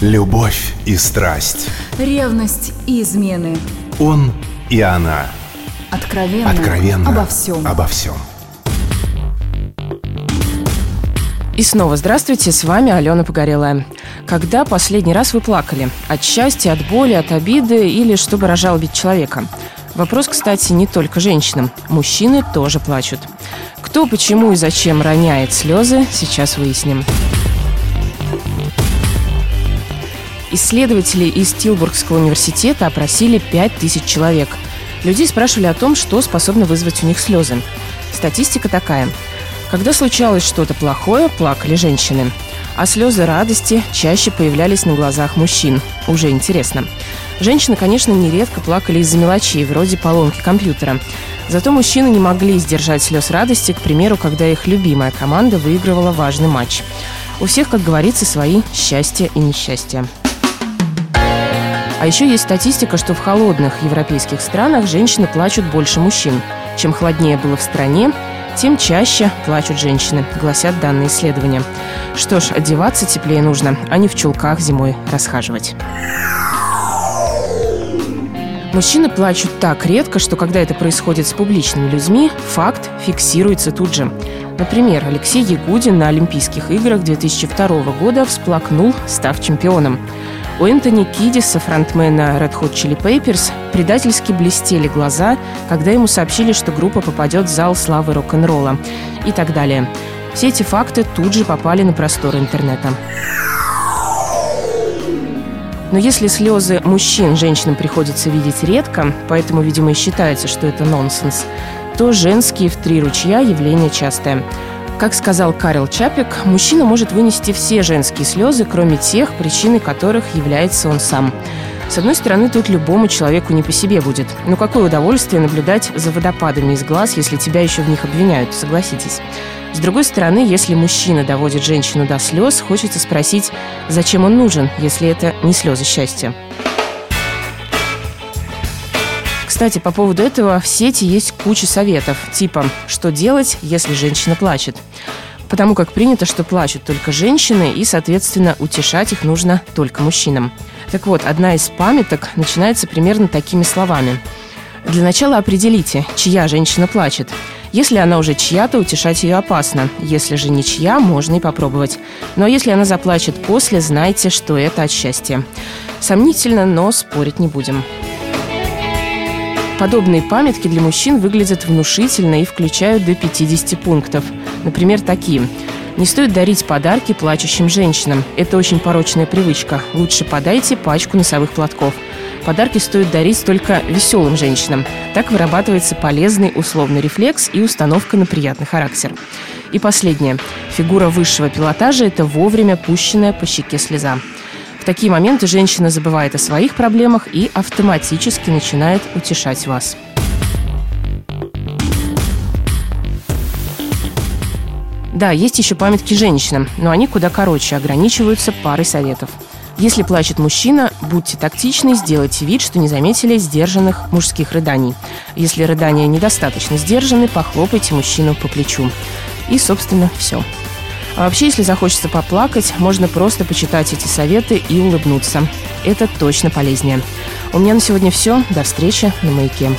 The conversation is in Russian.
Любовь и страсть. Ревность и измены. Он и она. Откровенно. Откровенно. Обо всем. Обо всем. И снова здравствуйте, с вами Алена Погорелая. Когда последний раз вы плакали? От счастья, от боли, от обиды или чтобы разжалобить человека? Вопрос, кстати, не только женщинам. Мужчины тоже плачут. Кто, почему и зачем роняет слезы, сейчас выясним. Исследователи из Тилбургского университета опросили 5000 человек. Людей спрашивали о том, что способно вызвать у них слезы. Статистика такая. Когда случалось что-то плохое, плакали женщины. А слезы радости чаще появлялись на глазах мужчин. Уже интересно. Женщины, конечно, нередко плакали из-за мелочей, вроде поломки компьютера. Зато мужчины не могли сдержать слез радости, к примеру, когда их любимая команда выигрывала важный матч. У всех, как говорится, свои счастья и несчастья. А еще есть статистика, что в холодных европейских странах женщины плачут больше мужчин. Чем холоднее было в стране, тем чаще плачут женщины, гласят данные исследования. Что ж, одеваться теплее нужно, а не в чулках зимой расхаживать. Мужчины плачут так редко, что когда это происходит с публичными людьми, факт фиксируется тут же. Например, Алексей Ягудин на Олимпийских играх 2002 года всплакнул, став чемпионом. У Энтони Кидиса, фронтмена Red Hot Chili Peppers, предательски блестели глаза, когда ему сообщили, что группа попадет в зал славы рок-н-ролла и так далее. Все эти факты тут же попали на просторы интернета. Но если слезы мужчин женщинам приходится видеть редко, поэтому, видимо, и считается, что это нонсенс, то женские в три ручья явление частое – как сказал Карел Чапик, мужчина может вынести все женские слезы, кроме тех, причиной которых является он сам. С одной стороны, тут любому человеку не по себе будет. Но какое удовольствие наблюдать за водопадами из глаз, если тебя еще в них обвиняют, согласитесь. С другой стороны, если мужчина доводит женщину до слез, хочется спросить, зачем он нужен, если это не слезы счастья. Кстати, по поводу этого в сети есть куча советов, типа «что делать, если женщина плачет?». Потому как принято, что плачут только женщины, и, соответственно, утешать их нужно только мужчинам. Так вот, одна из памяток начинается примерно такими словами. Для начала определите, чья женщина плачет. Если она уже чья-то, утешать ее опасно. Если же не чья, можно и попробовать. Но если она заплачет после, знайте, что это от счастья. Сомнительно, но спорить не будем. Подобные памятки для мужчин выглядят внушительно и включают до 50 пунктов. Например, такие. Не стоит дарить подарки плачущим женщинам. Это очень порочная привычка. Лучше подайте пачку носовых платков. Подарки стоит дарить только веселым женщинам. Так вырабатывается полезный условный рефлекс и установка на приятный характер. И последнее. Фигура высшего пилотажа – это вовремя пущенная по щеке слеза. Такие моменты женщина забывает о своих проблемах и автоматически начинает утешать вас. Да, есть еще памятки женщинам, но они куда короче, ограничиваются парой советов. Если плачет мужчина, будьте тактичны, сделайте вид, что не заметили сдержанных мужских рыданий. Если рыдания недостаточно сдержаны, похлопайте мужчину по плечу. И, собственно, все. А вообще, если захочется поплакать, можно просто почитать эти советы и улыбнуться. Это точно полезнее. У меня на сегодня все. До встречи на «Маяке».